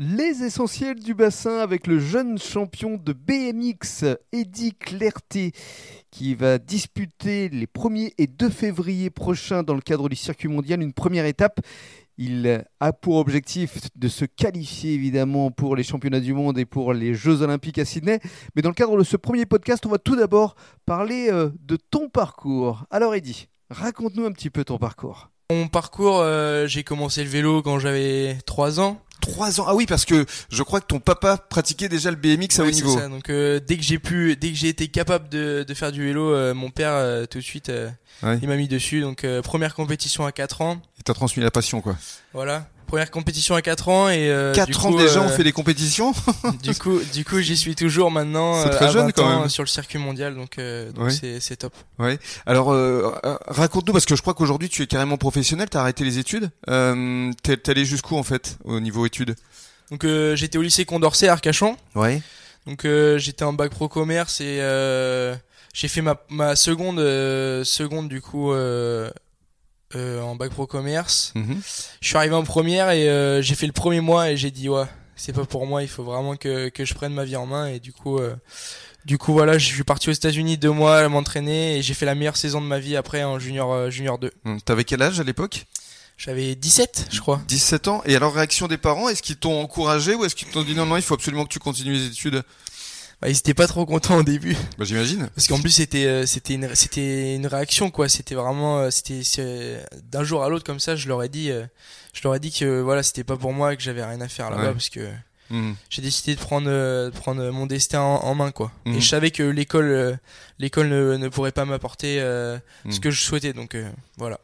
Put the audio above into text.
Les essentiels du bassin avec le jeune champion de BMX, Eddy Clerté, qui va disputer les 1er et 2 février prochains dans le cadre du circuit mondial une première étape. Il a pour objectif de se qualifier évidemment pour les championnats du monde et pour les Jeux olympiques à Sydney. Mais dans le cadre de ce premier podcast, on va tout d'abord parler euh, de ton parcours. Alors Eddy, raconte-nous un petit peu ton parcours. Mon parcours, euh, j'ai commencé le vélo quand j'avais 3 ans. 3 ans. Ah oui, parce que je crois que ton papa pratiquait déjà le BMX à Ouais, haut niveau. ça. Donc euh, dès que j'ai pu, dès que j'ai été capable de, de faire du vélo, euh, mon père euh, tout de suite, euh, Ouais. il m'a mis dessus. Donc euh, première compétition à 4 ans. Et t'as transmis la passion, quoi. Voilà. Première compétition à 4 ans et euh, 4 du ans coup, déjà, euh, on fait des compétitions du coup, du coup, j'y suis toujours maintenant C'est euh, très à jeune, 20 quand même. sur le circuit mondial. Donc, euh, donc Ouais. c'est c'est top. Ouais. Alors, euh, euh, raconte-nous, parce que je crois qu'aujourd'hui, tu es carrément professionnel, t'as arrêté les études. Euh, t'es allé jusqu'où, en fait, au niveau études? Donc euh, j'étais au lycée Condorcet à Arcachon. Ouais. Donc euh, j'étais en bac pro commerce et euh, j'ai fait ma, ma seconde euh, seconde du coup euh, en bac pro commerce. Mhm. Je suis arrivé en première et euh, j'ai fait le premier mois et j'ai dit ouais c'est pas pour moi il faut vraiment que, que je prenne ma vie en main et du coup euh, du coup voilà je suis parti aux États-Unis deux mois à m'entraîner et j'ai fait la meilleure saison de ma vie après en junior euh, junior 2. Hum, T'avais quel âge à l'époque? J'avais 17 je crois. 17 ans. Et alors, réaction des parents, est-ce qu'ils t'ont encouragé ou est-ce qu'ils t'ont dit non, non, il faut absolument que tu continues les études? Bah, ils étaient pas trop contents au début. Bah, j'imagine. Parce qu'en plus c'était euh, c'était une c'était une réaction quoi, c'était vraiment euh, c'était c'est- d'un jour à l'autre comme ça, je leur ai dit euh, je leur ai dit que voilà, c'était pas pour moi et que j'avais rien à faire là-bas Ouais. parce que Hum. j'ai décidé de prendre euh, de prendre mon destin en, en main quoi. Et je savais que l'école euh, l'école ne, ne pourrait pas m'apporter euh, ce Mhm. que je souhaitais donc euh, voilà.